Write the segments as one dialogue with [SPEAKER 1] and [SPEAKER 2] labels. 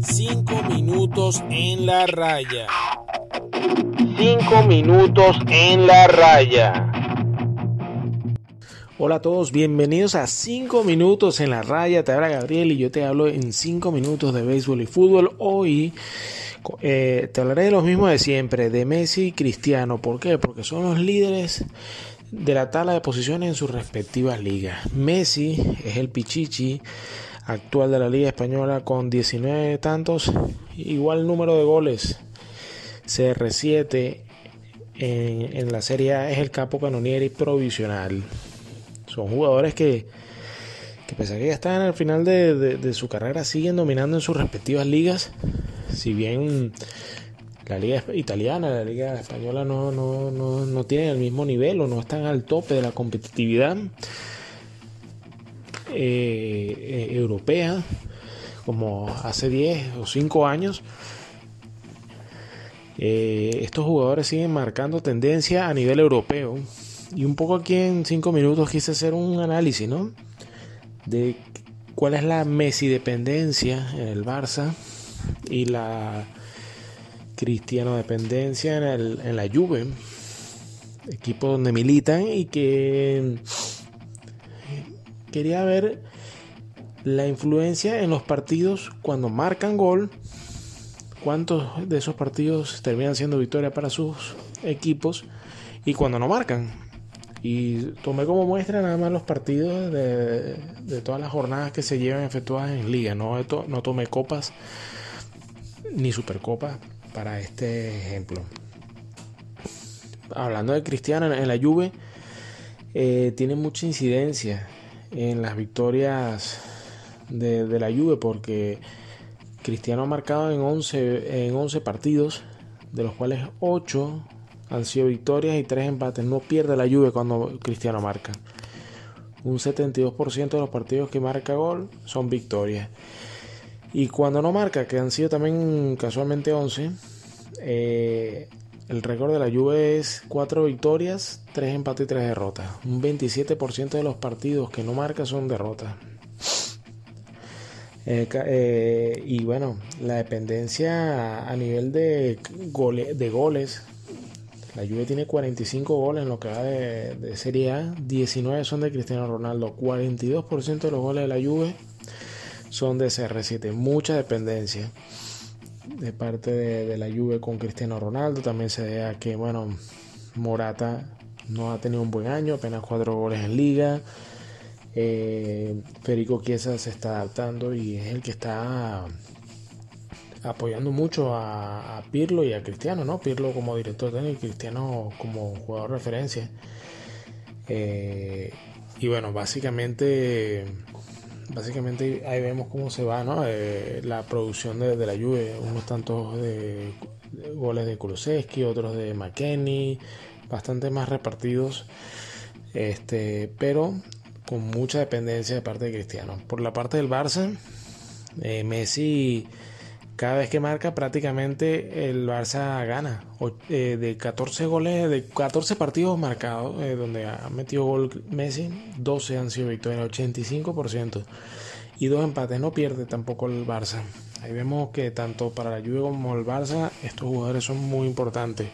[SPEAKER 1] Cinco minutos en la raya. Cinco minutos en la raya. Hola a todos, bienvenidos a 5 minutos en la raya. Te habla Gabriel y yo te hablo en 5 minutos de béisbol y fútbol. Hoy eh, te hablaré de los mismos de siempre, de Messi y Cristiano. ¿Por qué? Porque son los líderes de la tabla de posiciones en sus respectivas ligas. Messi es el Pichichi actual de la Liga Española con 19 tantos, igual número de goles. CR7 en, en la Serie A es el capo canonieri provisional. Son jugadores que, que pese a que ya están al final de, su carrera, siguen dominando en sus respectivas ligas. Si bien la liga italiana, la liga española no, no, no, no tienen el mismo nivel o no están al tope de la competitividad eh, eh, europea como hace 10 o 5 años. Eh, estos jugadores siguen marcando tendencia a nivel europeo y un poco aquí en cinco minutos quise hacer un análisis, ¿no? De cuál es la Messi dependencia en el Barça y la Cristiano dependencia en, el, en la Juve, equipo donde militan y que quería ver la influencia en los partidos cuando marcan gol, cuántos de esos partidos terminan siendo victoria para sus equipos y cuando no marcan. Y tomé como muestra nada más los partidos de, todas las jornadas que se llevan efectuadas en liga. No, no tomé copas ni supercopas para este ejemplo. Hablando de Cristiano en la Juve, eh, tiene mucha incidencia en las victorias de, la Juve porque Cristiano ha marcado en 11, en 11 partidos, de los cuales 8 han sido victorias y tres empates. No pierde la lluvia cuando Cristiano marca. Un 72% de los partidos que marca gol son victorias. Y cuando no marca, que han sido también casualmente 11, eh, el récord de la Juve es 4 victorias, 3 empates y 3 derrotas. Un 27% de los partidos que no marca son derrotas. Eh, eh, y bueno, la dependencia a nivel de, de goles. La Juve tiene 45 goles en lo que va de, Serie A, 19 son de Cristiano Ronaldo, 42% de los goles de la Juve son de CR7, mucha dependencia de parte de, la Juve con Cristiano Ronaldo, también se vea que bueno, Morata no ha tenido un buen año, apenas 4 goles en liga, eh, Federico Chiesa se está adaptando y es el que está apoyando mucho a, Pirlo y a Cristiano, ¿no? Pirlo como director técnico y Cristiano como jugador de referencia. Eh, y bueno, básicamente, básicamente ahí vemos cómo se va, ¿no? Eh, la producción de, la Juve, unos tantos de, goles de Kulusevski, otros de McKenny, bastante más repartidos, este, pero con mucha dependencia de parte de Cristiano. Por la parte del Barça, eh, Messi cada vez que marca prácticamente el Barça gana. Eh, de 14 goles, de 14 partidos marcados, eh, donde ha metido gol Messi, 12 han sido victorias, 85%. Y dos empates, no pierde tampoco el Barça. Ahí vemos que tanto para la Juve como el Barça, estos jugadores son muy importantes.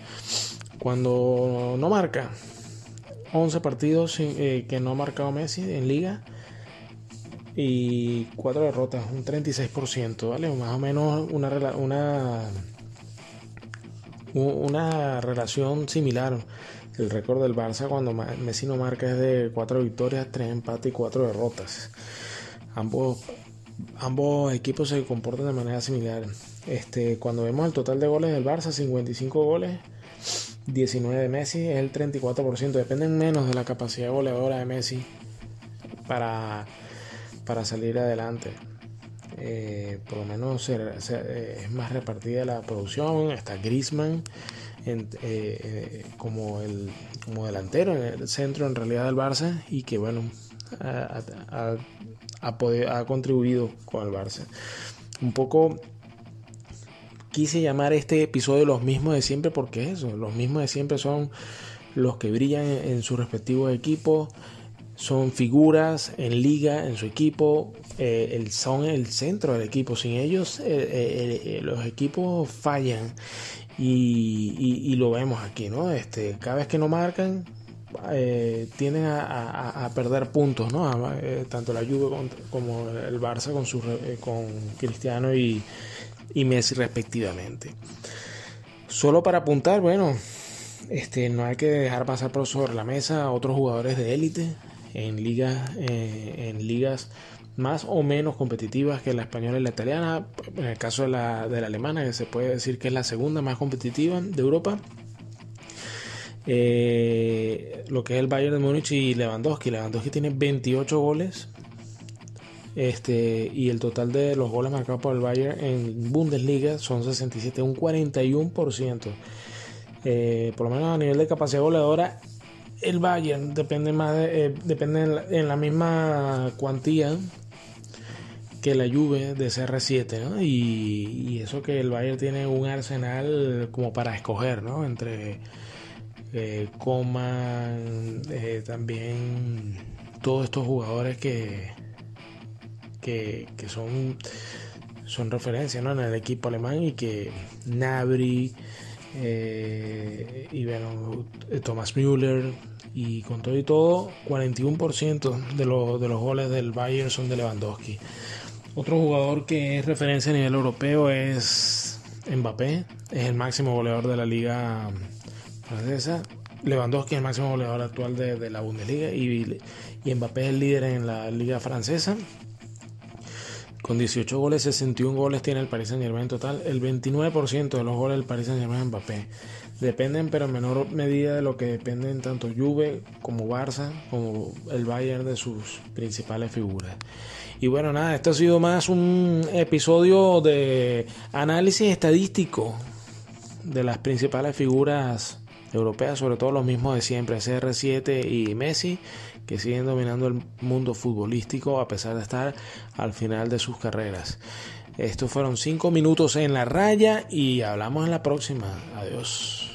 [SPEAKER 1] Cuando no marca, 11 partidos eh, que no ha marcado Messi en liga y cuatro derrotas, un 36%, ¿vale? Más o menos una, una, una relación similar. El récord del Barça cuando Messi no marca es de cuatro victorias, tres empates y cuatro derrotas. Ambos, ambos equipos se comportan de manera similar. Este, cuando vemos el total de goles del Barça, 55 goles, 19 de Messi, es el 34%. Dependen menos de la capacidad goleadora de Messi para para salir adelante. Eh, por lo menos eh, es más repartida la producción. Está Grisman eh, como, como delantero en el centro en realidad del Barça y que bueno ha, ha, contribuido con el Barça. Un poco quise llamar este episodio los mismos de siempre porque eso, los mismos de siempre son los que brillan en, en sus respectivos equipos son figuras en liga, en su equipo, eh, son el centro del equipo. Sin ellos eh, los equipos fallan y, lo vemos aquí, ¿no? Este, cada vez que no marcan, tienden a, perder puntos, ¿no? tanto la Juve como el Barça con, su, con Cristiano y, y Messi respectivamente. Solo para apuntar, bueno, este, no hay que dejar pasar por sobre la mesa a otros jugadores de élite en ligas, eh, en ligas más o menos competitivas que la española y la italiana. En el caso de la, de la alemana, que se puede decir que es la segunda más competitiva de Europa. Eh, lo que es el Bayern de Múnich y Lewandowski. Lewandowski tiene 28 goles. Este, y el total de los goles marcados por el Bayern en Bundesliga son 67, un 41%. Eh, por lo menos a nivel de capacidad goleadora, el Bayern depende más eh, depende en la, misma cuantía que la Juve de CR7, Y, eso que el Bayern tiene un arsenal como para escoger, ¿no? Entre eh, Coman, eh, también todos estos jugadores que, que, son, son referencias en el equipo alemán y que Nabri, eh, y bueno, Thomas Müller y con todo y todo 41% de, los, de los goles del Bayern son de Lewandowski. Otro jugador que es referencia a nivel europeo es Mbappé, es el máximo goleador de la liga francesa. Lewandowski es el máximo goleador actual de, de la Bundesliga y, y Mbappé es el líder en la liga francesa. Con 18 goles, 61 goles tiene el Paris Saint Germain en total. El 29% de los goles del Paris Saint Germain es Mbappé. Dependen, pero en menor medida de lo que dependen tanto Juve como Barça, como el Bayern de sus principales figuras. Y bueno, nada, esto ha sido más un episodio de análisis estadístico de las principales figuras europeas, sobre todo los mismos de siempre, CR7 y Messi que siguen dominando el mundo futbolístico a pesar de estar al final de sus carreras. Estos fueron cinco minutos en la raya y hablamos en la próxima. Adiós.